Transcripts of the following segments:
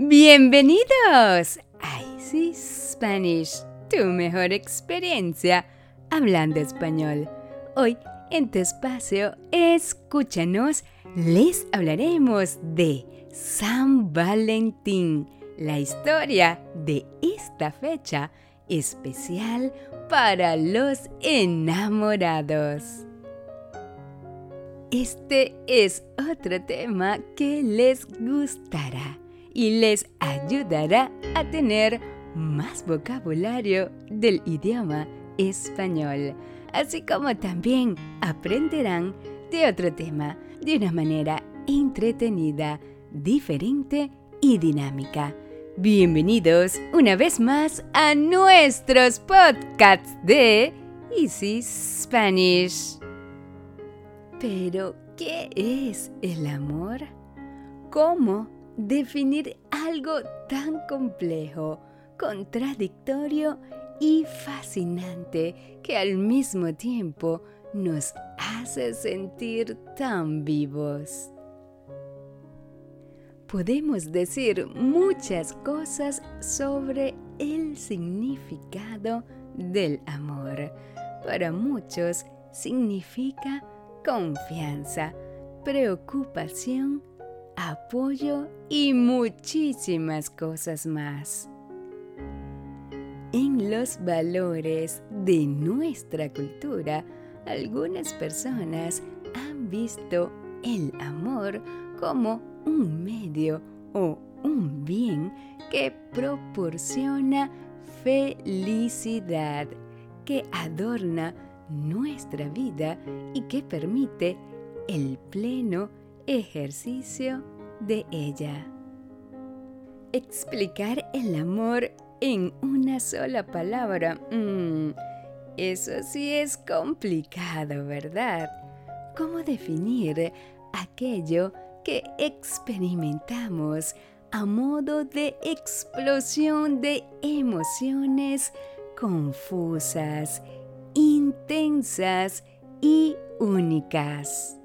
Bienvenidos a Easy Spanish, tu mejor experiencia hablando español. Hoy en tu espacio, escúchanos, les hablaremos de San Valentín, la historia de esta fecha especial para los enamorados. Este es otro tema que les gustará y les ayudará a tener más vocabulario del idioma español, así como también aprenderán de otro tema de una manera entretenida, diferente y dinámica. Bienvenidos una vez más a nuestros podcasts de Easy Spanish. Pero, ¿qué es el amor? ¿Cómo definir algo tan complejo, contradictorio y fascinante que al mismo tiempo nos hace sentir tan vivos? Podemos decir muchas cosas sobre el significado del amor. Para muchos significa confianza, preocupación, apoyo y muchísimas cosas más. En los valores de nuestra cultura, algunas personas han visto el amor como un medio o un bien que proporciona felicidad, que adorna nuestra vida y que permite el pleno ejercicio de ella. Explicar el amor en una sola palabra, mm, eso sí es complicado, ¿verdad? ¿Cómo definir aquello que experimentamos a modo de explosión de emociones confusas, intensas y únicas.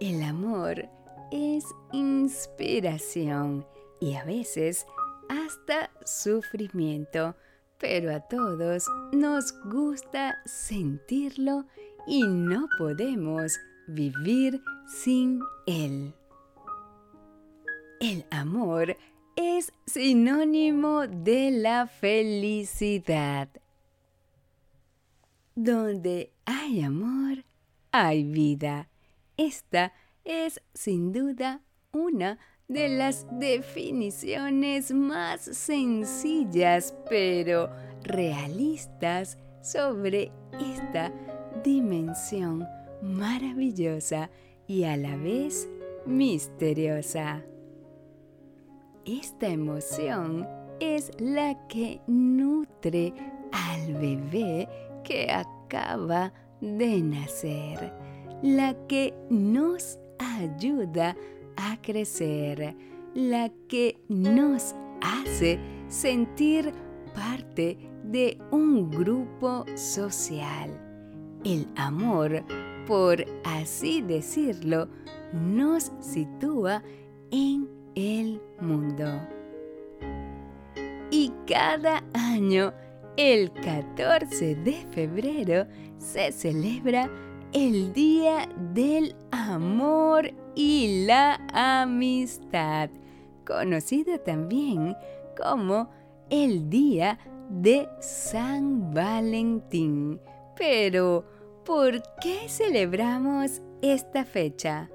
El amor es inspiración y a veces hasta sufrimiento, pero a todos nos gusta sentirlo y no podemos vivir sin él. El amor es sinónimo de la felicidad. Donde hay amor, hay vida. Esta es sin duda una de las definiciones más sencillas pero realistas sobre esta dimensión maravillosa y a la vez misteriosa. Esta emoción es la que nutre al bebé que acaba de nacer, la que nos ayuda a crecer, la que nos hace sentir parte de un grupo social. El amor por así decirlo, nos sitúa en el mundo. Y cada año, el 14 de febrero, se celebra el Día del Amor y la Amistad, conocido también como el Día de San Valentín. Pero, ¿Por qué celebramos esta fecha?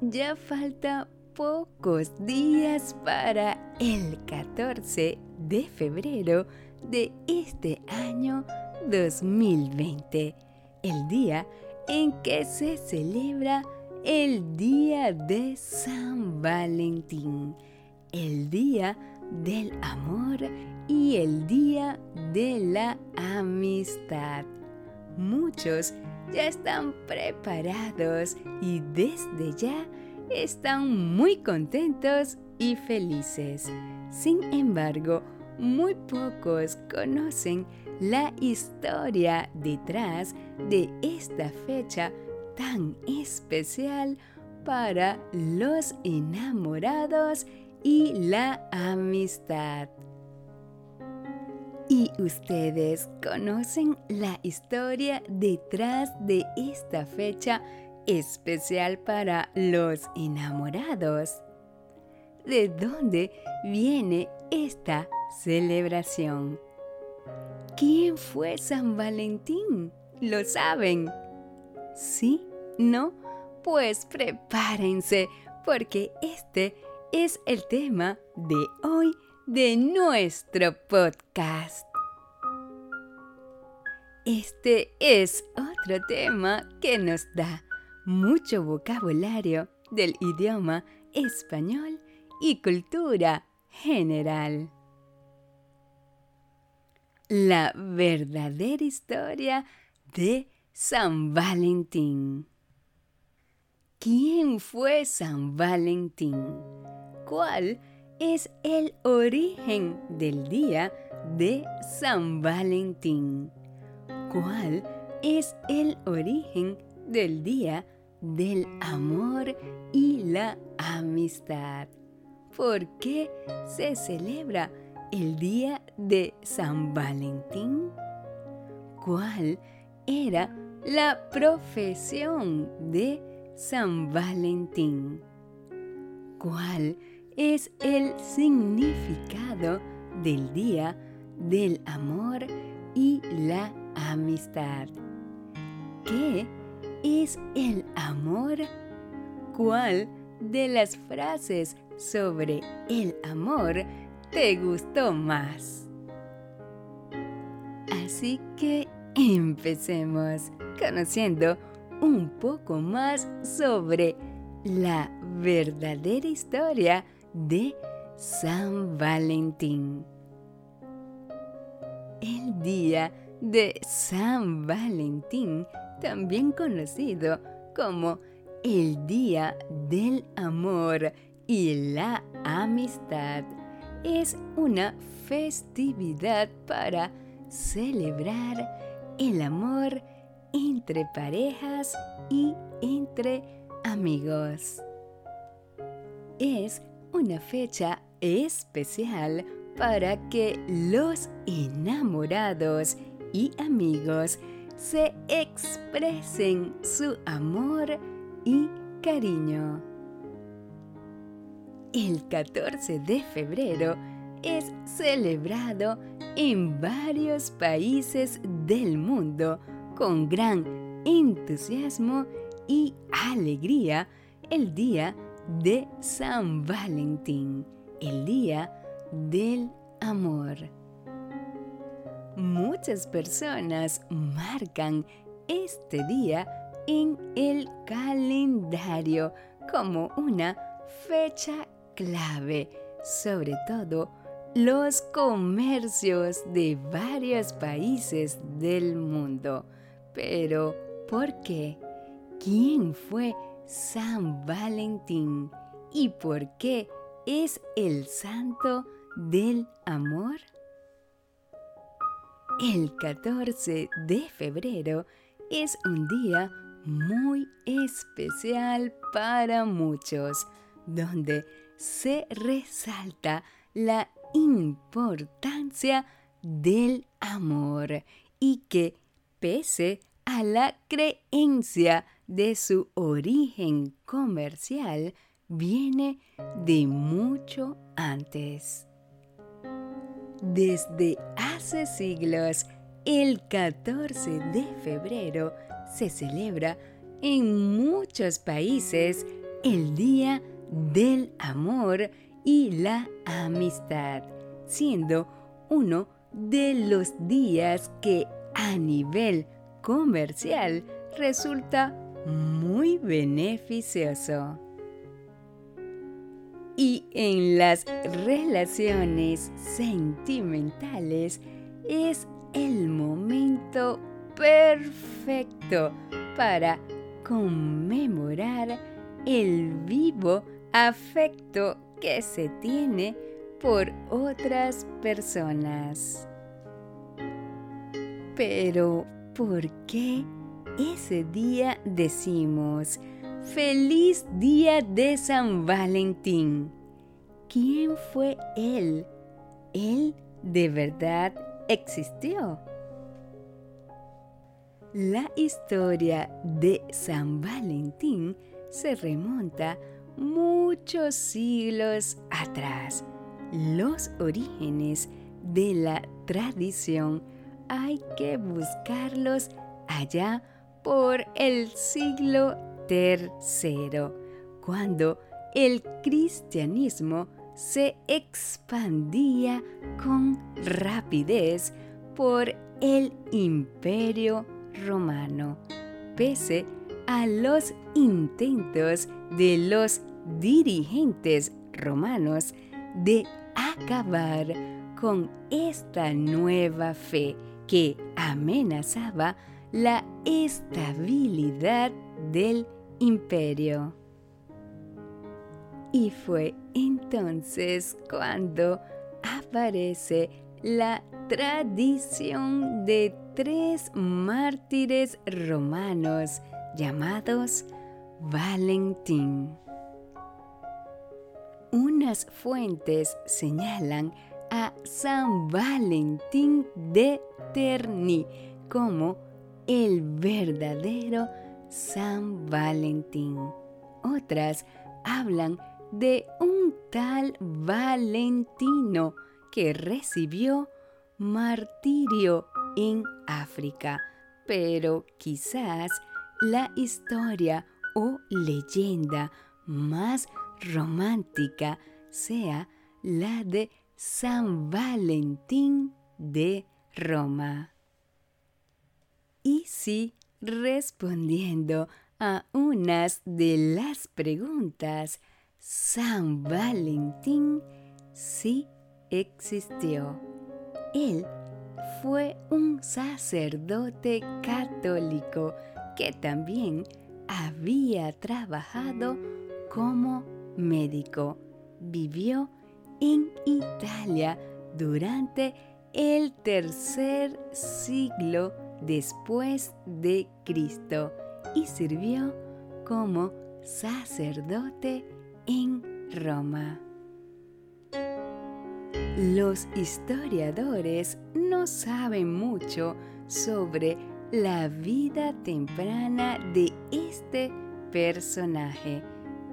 Ya falta pocos días para el 14 de febrero de este año 2020, el día en que se celebra el Día de San Valentín, el Día del Amor y el Día de la Amistad. Muchos ya están preparados y desde ya están muy contentos y felices. Sin embargo, muy pocos conocen la historia detrás de esta fecha tan especial para los enamorados y la amistad. ¿Y ustedes conocen la historia detrás de esta fecha especial para los enamorados? ¿De dónde viene esta celebración? ¿Quién fue San Valentín? ¿Lo saben? ¿Sí? ¿No? Pues prepárense porque este es el tema de hoy de nuestro podcast. Este es otro tema que nos da mucho vocabulario del idioma español y cultura general. La verdadera historia de San Valentín. ¿Quién fue San Valentín? ¿Cuál es el origen del día de San Valentín. ¿Cuál es el origen del día del amor y la amistad? ¿Por qué se celebra el día de San Valentín? ¿Cuál era la profesión de San Valentín? ¿Cuál es el significado del Día del Amor y la Amistad. ¿Qué es el amor? ¿Cuál de las frases sobre el amor te gustó más? Así que empecemos conociendo un poco más sobre la verdadera historia de San Valentín. El día de San Valentín, también conocido como el Día del Amor y la Amistad, es una festividad para celebrar el amor entre parejas y entre amigos. Es una fecha especial para que los enamorados y amigos se expresen su amor y cariño. El 14 de febrero es celebrado en varios países del mundo con gran entusiasmo y alegría el Día de San Valentín, el Día del Amor. Muchas personas marcan este día en el calendario como una fecha clave, sobre todo los comercios de varios países del mundo. Pero, ¿por qué? ¿Quién fue San Valentín y por qué es el santo del amor? El 14 de febrero es un día muy especial para muchos, donde se resalta la importancia del amor y que pese a la creencia de su origen comercial viene de mucho antes. Desde hace siglos, el 14 de febrero se celebra en muchos países el Día del Amor y la Amistad, siendo uno de los días que a nivel comercial resulta muy beneficioso. Y en las relaciones sentimentales es el momento perfecto para conmemorar el vivo afecto que se tiene por otras personas. Pero, ¿por qué ese día decimos Feliz día de San Valentín. ¿Quién fue él? ¿Él de verdad existió? La historia de San Valentín se remonta muchos siglos atrás. Los orígenes de la tradición hay que buscarlos allá por el siglo III, cuando el cristianismo se expandía con rapidez por el imperio romano, pese a los intentos de los dirigentes romanos de acabar con esta nueva fe que amenazaba la estabilidad del imperio. Y fue entonces cuando aparece la tradición de tres mártires romanos llamados Valentín. Unas fuentes señalan a San Valentín de Terni como el verdadero San Valentín. Otras hablan de un tal Valentino que recibió martirio en África, pero quizás la historia o leyenda más romántica sea la de San Valentín de Roma. Y si respondiendo a unas de las preguntas, San Valentín sí existió. Él fue un sacerdote católico que también había trabajado como médico. Vivió en Italia durante el tercer siglo después de Cristo y sirvió como sacerdote en Roma. Los historiadores no saben mucho sobre la vida temprana de este personaje,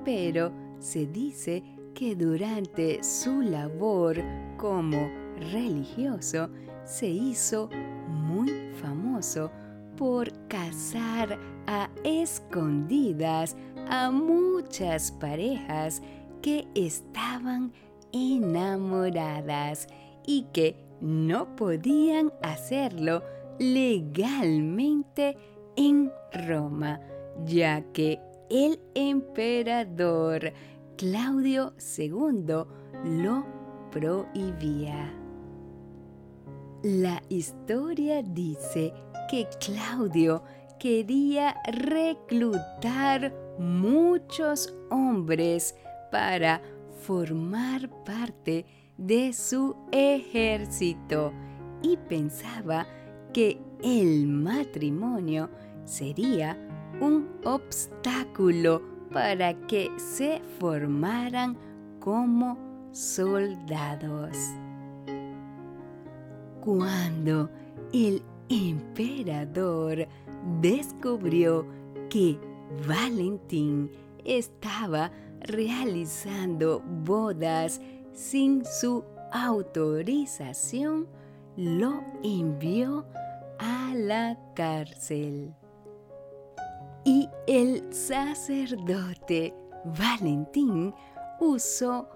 pero se dice que durante su labor como religioso se hizo muy famoso por casar a escondidas a muchas parejas que estaban enamoradas y que no podían hacerlo legalmente en Roma, ya que el emperador Claudio II lo prohibía. La historia dice que Claudio quería reclutar muchos hombres para formar parte de su ejército y pensaba que el matrimonio sería un obstáculo para que se formaran como soldados. Cuando el emperador descubrió que Valentín estaba realizando bodas sin su autorización, lo envió a la cárcel. Y el sacerdote Valentín usó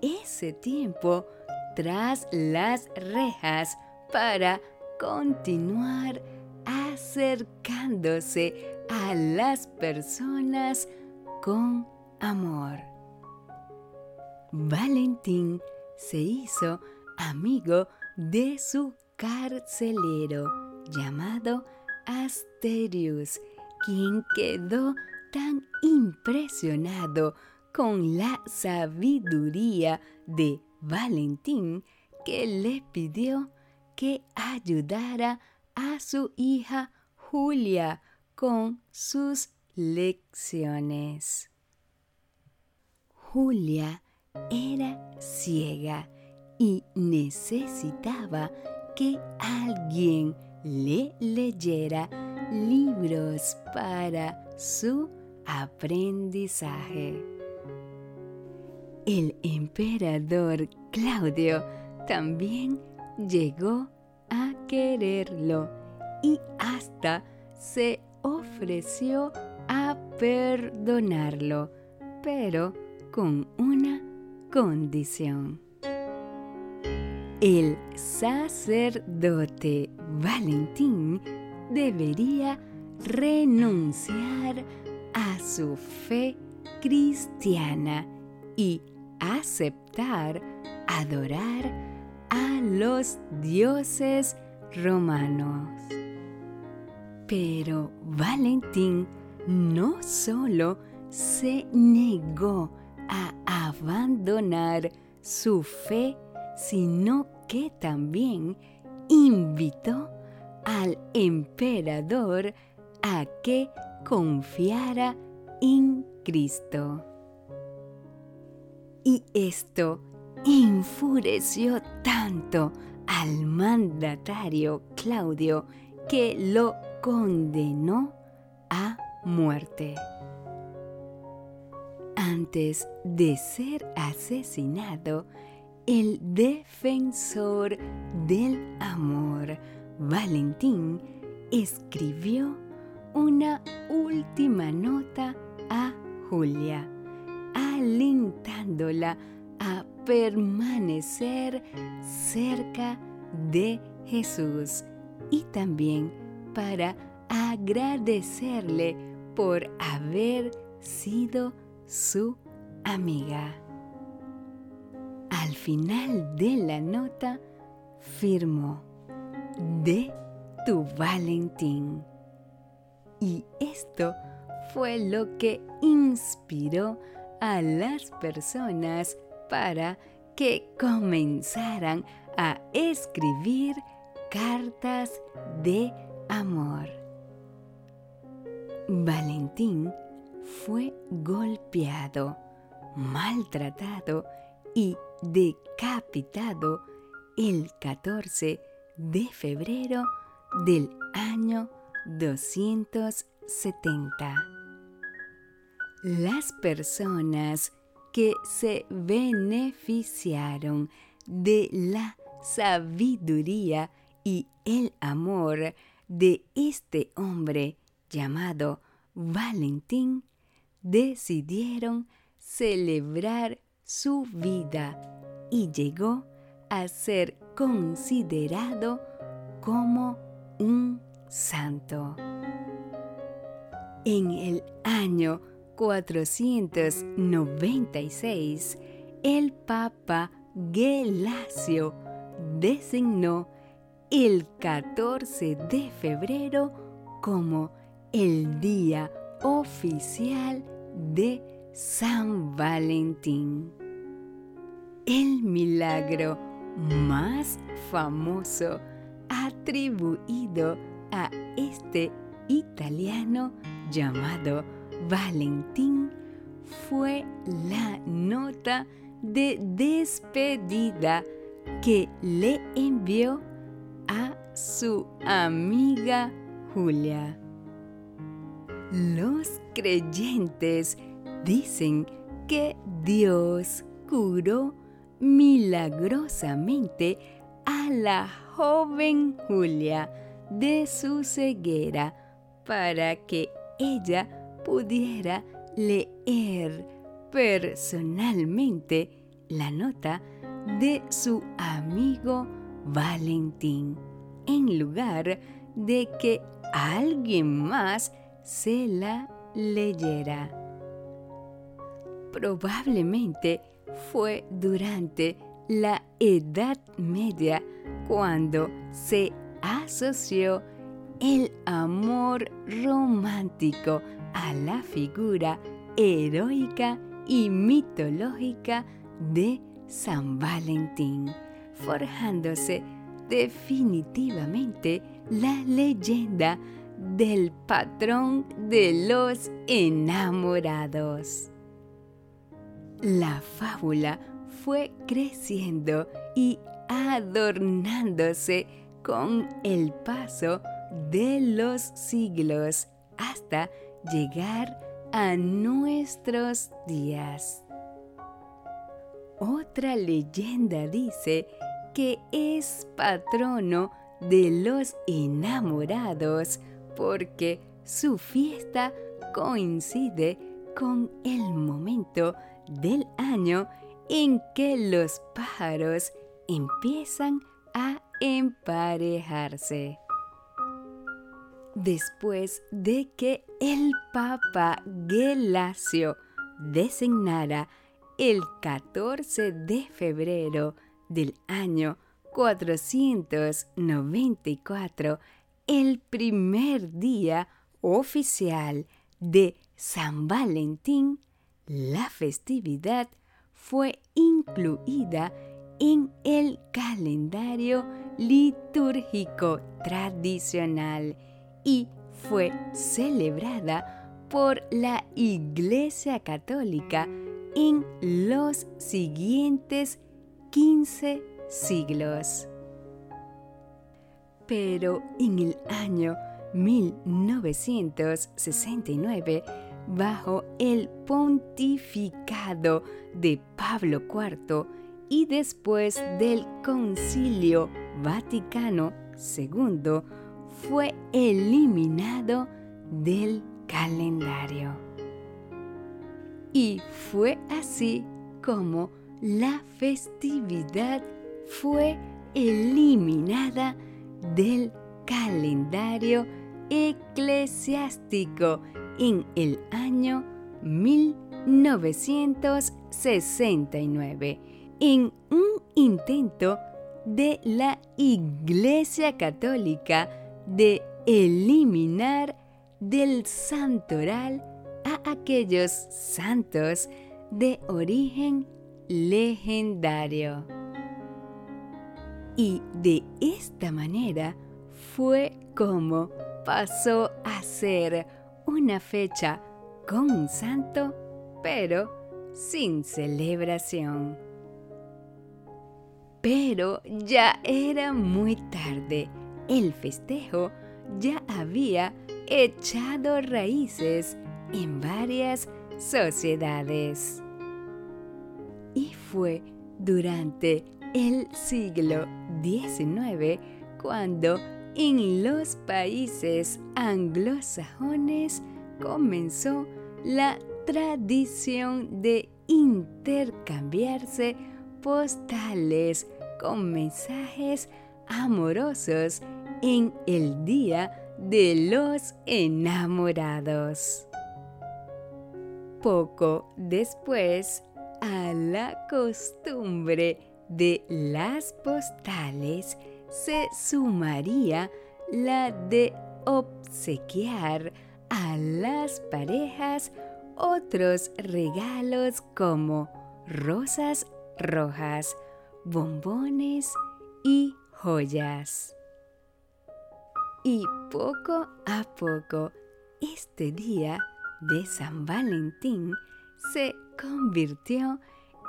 ese tiempo tras las rejas para continuar acercándose a las personas con amor. Valentín se hizo amigo de su carcelero llamado Asterius, quien quedó tan impresionado con la sabiduría de Valentín que le pidió que ayudara a su hija Julia con sus lecciones. Julia era ciega y necesitaba que alguien le leyera libros para su aprendizaje. El emperador Claudio también llegó a quererlo y hasta se ofreció a perdonarlo, pero con una condición. El sacerdote Valentín debería renunciar a su fe cristiana y aceptar adorar a los dioses romanos. Pero Valentín no solo se negó a abandonar su fe, sino que también invitó al emperador a que confiara en Cristo. Y esto enfureció tanto al mandatario Claudio que lo condenó a muerte. Antes de ser asesinado, el defensor del amor, Valentín, escribió una última nota a Julia, alentándola a permanecer cerca de Jesús y también para agradecerle por haber sido su amiga. Al final de la nota firmó de tu Valentín. Y esto fue lo que inspiró a las personas para que comenzaran a escribir cartas de amor. Valentín fue golpeado, maltratado y decapitado el 14 de febrero del año 270. Las personas que se beneficiaron de la sabiduría y el amor de este hombre llamado Valentín decidieron celebrar su vida y llegó a ser considerado como un santo. En el año 496, el Papa Gelasio designó el 14 de febrero como el día oficial de San Valentín. El milagro más famoso atribuido a este italiano llamado Valentín fue la nota de despedida que le envió a su amiga Julia. Los creyentes dicen que Dios curó milagrosamente a la joven Julia de su ceguera para que ella pudiera leer personalmente la nota de su amigo Valentín en lugar de que alguien más se la leyera. Probablemente fue durante la Edad Media cuando se asoció el amor romántico a la figura heroica y mitológica de San Valentín, forjándose definitivamente la leyenda del patrón de los enamorados. La fábula fue creciendo y adornándose con el paso de los siglos hasta llegar a nuestros días. Otra leyenda dice que es patrono de los enamorados porque su fiesta coincide con el momento del año en que los pájaros empiezan a emparejarse. Después de que el Papa Gelasio designara el 14 de febrero del año 494, el primer día oficial de San Valentín, la festividad fue incluida en el calendario litúrgico tradicional y fue celebrada por la Iglesia Católica en los siguientes 15 siglos. Pero en el año 1969, bajo el pontificado de Pablo IV y después del Concilio Vaticano II, fue eliminado del calendario. Y fue así como la festividad fue eliminada del calendario eclesiástico en el año 1969 en un intento de la Iglesia Católica de eliminar del santoral a aquellos santos de origen legendario. Y de esta manera fue como pasó a ser una fecha con un santo, pero sin celebración. Pero ya era muy tarde. El festejo ya había echado raíces en varias sociedades. Y fue durante el siglo XIX cuando en los países anglosajones comenzó la tradición de intercambiarse postales con mensajes amorosos en el Día de los Enamorados. Poco después, a la costumbre de las postales se sumaría la de obsequiar a las parejas otros regalos como rosas rojas, bombones y joyas. Y poco a poco, este día de San Valentín se convirtió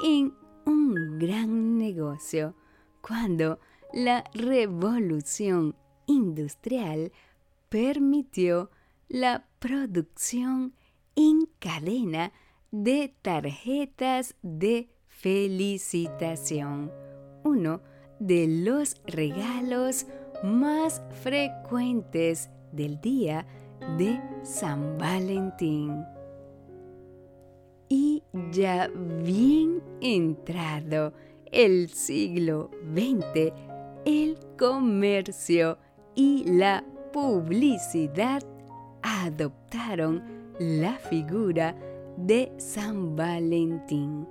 en un gran negocio cuando la revolución industrial permitió la producción en cadena de tarjetas de felicitación, uno de los regalos más frecuentes del día de San Valentín. Y ya bien entrado el siglo XX, el comercio y la publicidad adoptaron la figura de San Valentín,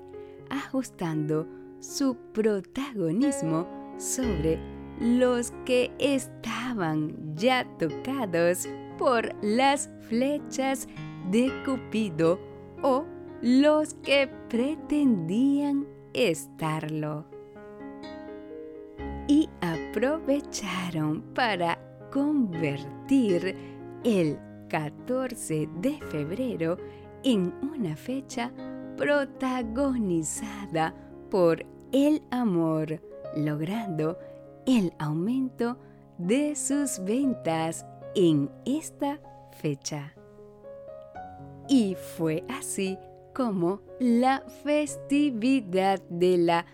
ajustando su protagonismo sobre los que estaban ya tocados por las flechas de Cupido o los que pretendían estarlo. Y aprovecharon para convertir el 14 de febrero en una fecha protagonizada por el amor, logrando el aumento de sus ventas en esta fecha. Y fue así como la festividad de la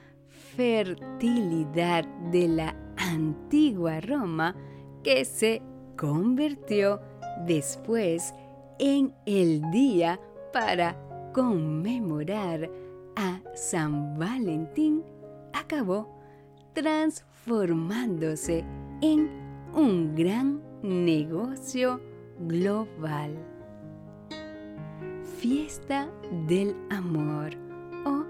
fertilidad de la antigua Roma que se convirtió después en el día para conmemorar a San Valentín, acabó transformándose en un gran negocio global. Fiesta del amor o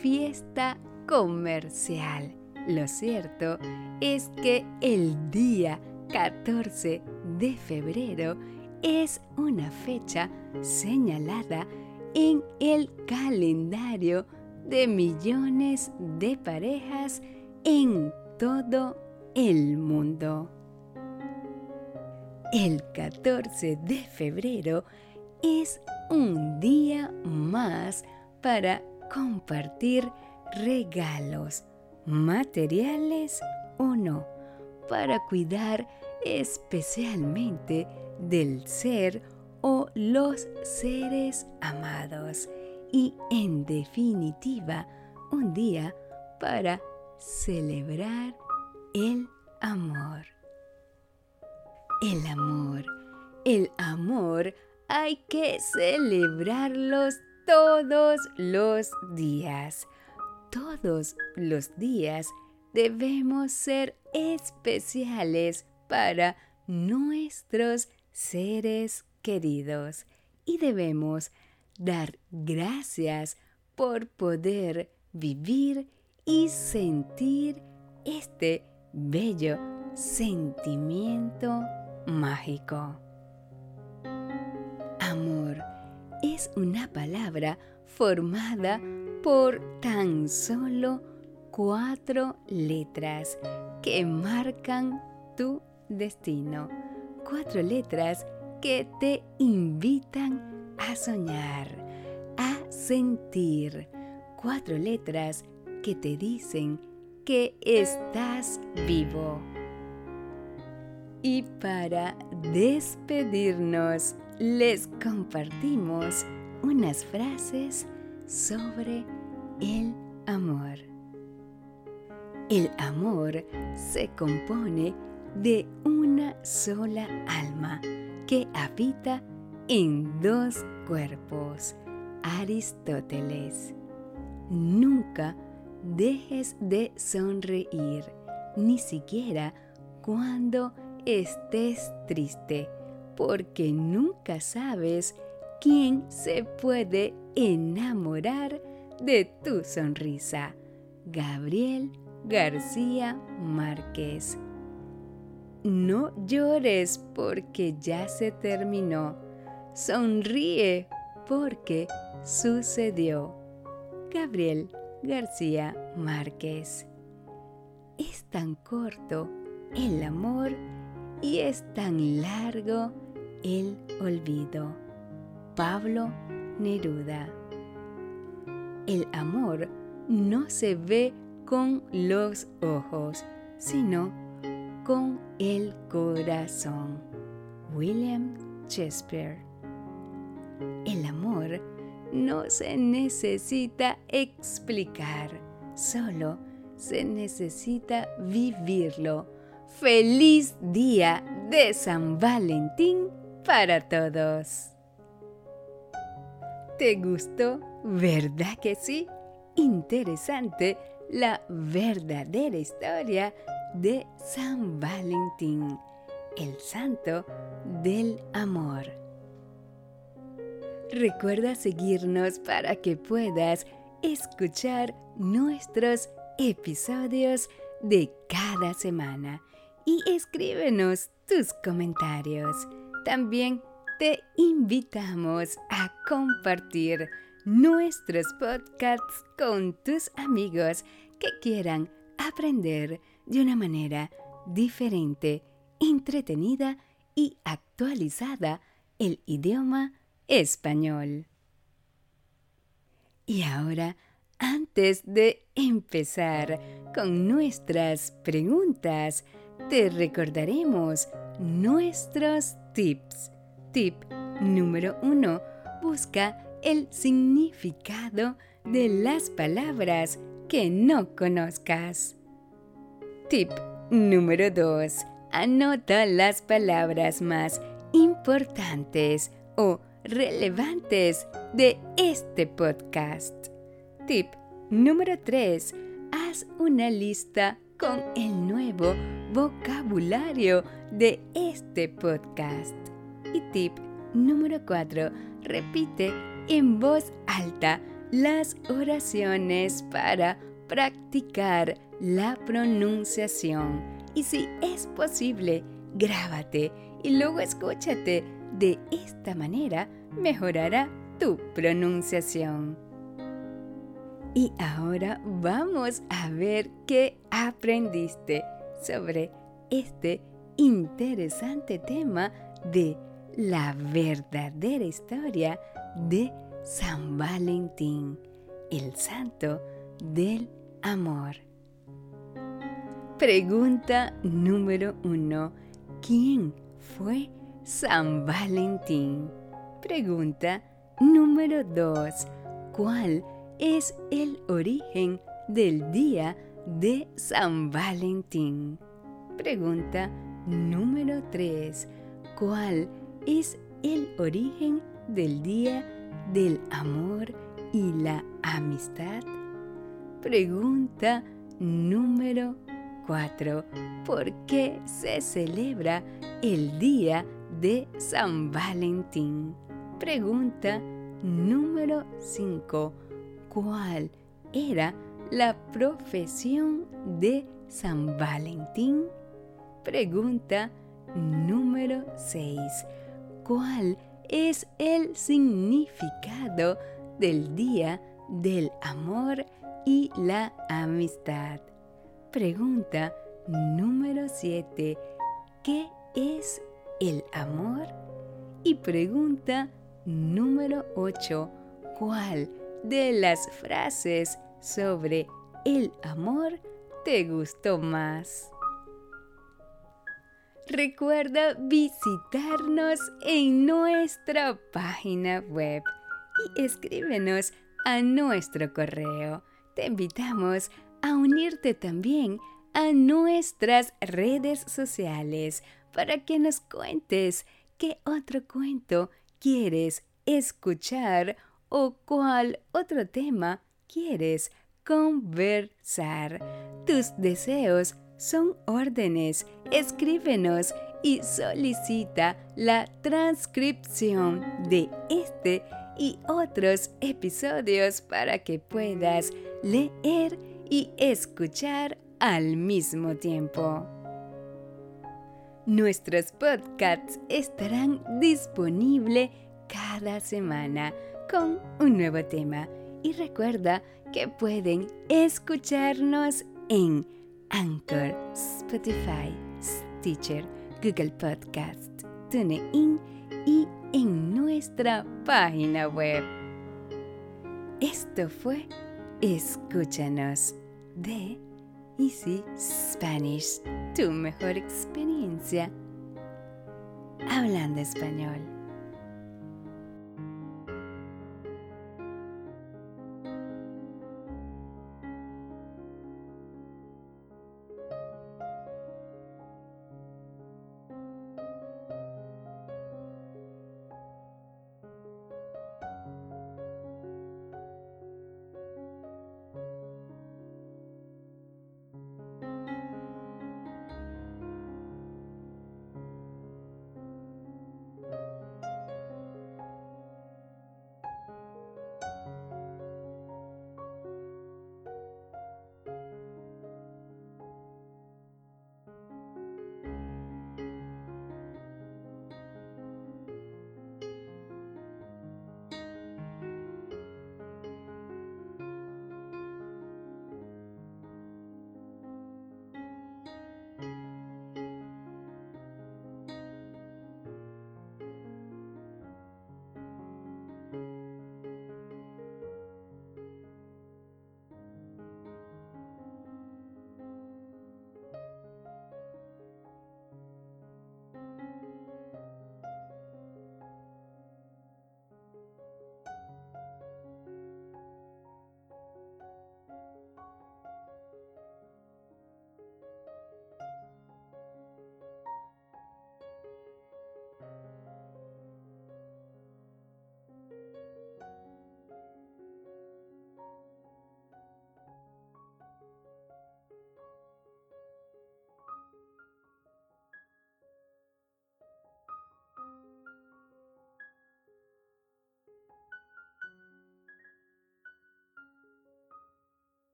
fiesta comercial. Lo cierto es que el día 14 de febrero es una fecha señalada en el calendario de millones de parejas en todo el mundo. El 14 de febrero es un día más para compartir regalos, materiales o no, para cuidar especialmente del ser o los seres amados y en definitiva un día para celebrar el amor. El amor, el amor hay que celebrarlos todos los días. Todos los días debemos ser especiales para nuestros seres queridos y debemos dar gracias por poder vivir y sentir este bello sentimiento mágico. Amor es una palabra formada por tan solo cuatro letras que marcan tu destino. Cuatro letras que te invitan a soñar, a sentir. Cuatro letras que te dicen que estás vivo. Y para despedirnos, les compartimos unas frases sobre el amor. El amor se compone de una sola alma que habita en dos cuerpos. Aristóteles. Nunca dejes de sonreír, ni siquiera cuando estés triste, porque nunca sabes quién se puede enamorar de tu sonrisa. Gabriel García Márquez. No llores porque ya se terminó. Sonríe porque sucedió. Gabriel García Márquez. Es tan corto el amor y es tan largo el olvido. Pablo Neruda. El amor no se ve con los ojos, sino con el corazón. William Shakespeare. El amor no se necesita explicar, solo se necesita vivirlo. Feliz día de San Valentín para todos. ¿Te gustó? ¿Verdad que sí? Interesante la verdadera historia de San Valentín, el santo del amor. Recuerda seguirnos para que puedas escuchar nuestros episodios de cada semana y escríbenos tus comentarios. También te invitamos a compartir nuestros podcasts con tus amigos que quieran aprender de una manera diferente, entretenida y actualizada el idioma español. Y ahora, antes de empezar con nuestras preguntas, te recordaremos nuestros tips. Tip número uno. Busca el significado de las palabras que no conozcas. Tip número 2. Anota las palabras más importantes o relevantes de este podcast. Tip número 3. Haz una lista con el nuevo vocabulario de este podcast. Y tip número 4. Repite en voz alta las oraciones para practicar la pronunciación. Y si es posible, grábate y luego escúchate. De esta manera mejorará tu pronunciación. Y ahora vamos a ver qué aprendiste sobre este interesante tema de la verdadera historia de San Valentín, el santo del amor. Pregunta número uno. ¿Quién fue San Valentín? Pregunta número dos. ¿Cuál es el origen del día de San Valentín? Pregunta número tres. ¿Cuál es el origen del día del amor y la amistad? Pregunta número 4. ¿Por qué se celebra el día de San Valentín? Pregunta número 5. ¿Cuál era la profesión de San Valentín? Pregunta número 6. ¿Cuál es el significado del Día del Amor y la Amistad. Pregunta número 7. ¿Qué es el amor? Y pregunta número 8. ¿Cuál de las frases sobre el amor te gustó más? Recuerda visitarnos en nuestra página web y escríbenos a nuestro correo. Te invitamos a unirte también a nuestras redes sociales para que nos cuentes qué otro cuento quieres escuchar o cuál otro tema quieres conversar. Tus deseos son órdenes. Escríbenos y solicita la transcripción de este y otros episodios para que puedas leer y escuchar al mismo tiempo. Nuestros podcasts estarán disponibles cada semana con un nuevo tema y recuerda que pueden escucharnos en Anchor, Spotify, Stitcher, Google Podcast, TuneIn y en nuestra página web. Esto fue Escúchanos de Easy Spanish, tu mejor experiencia hablando español.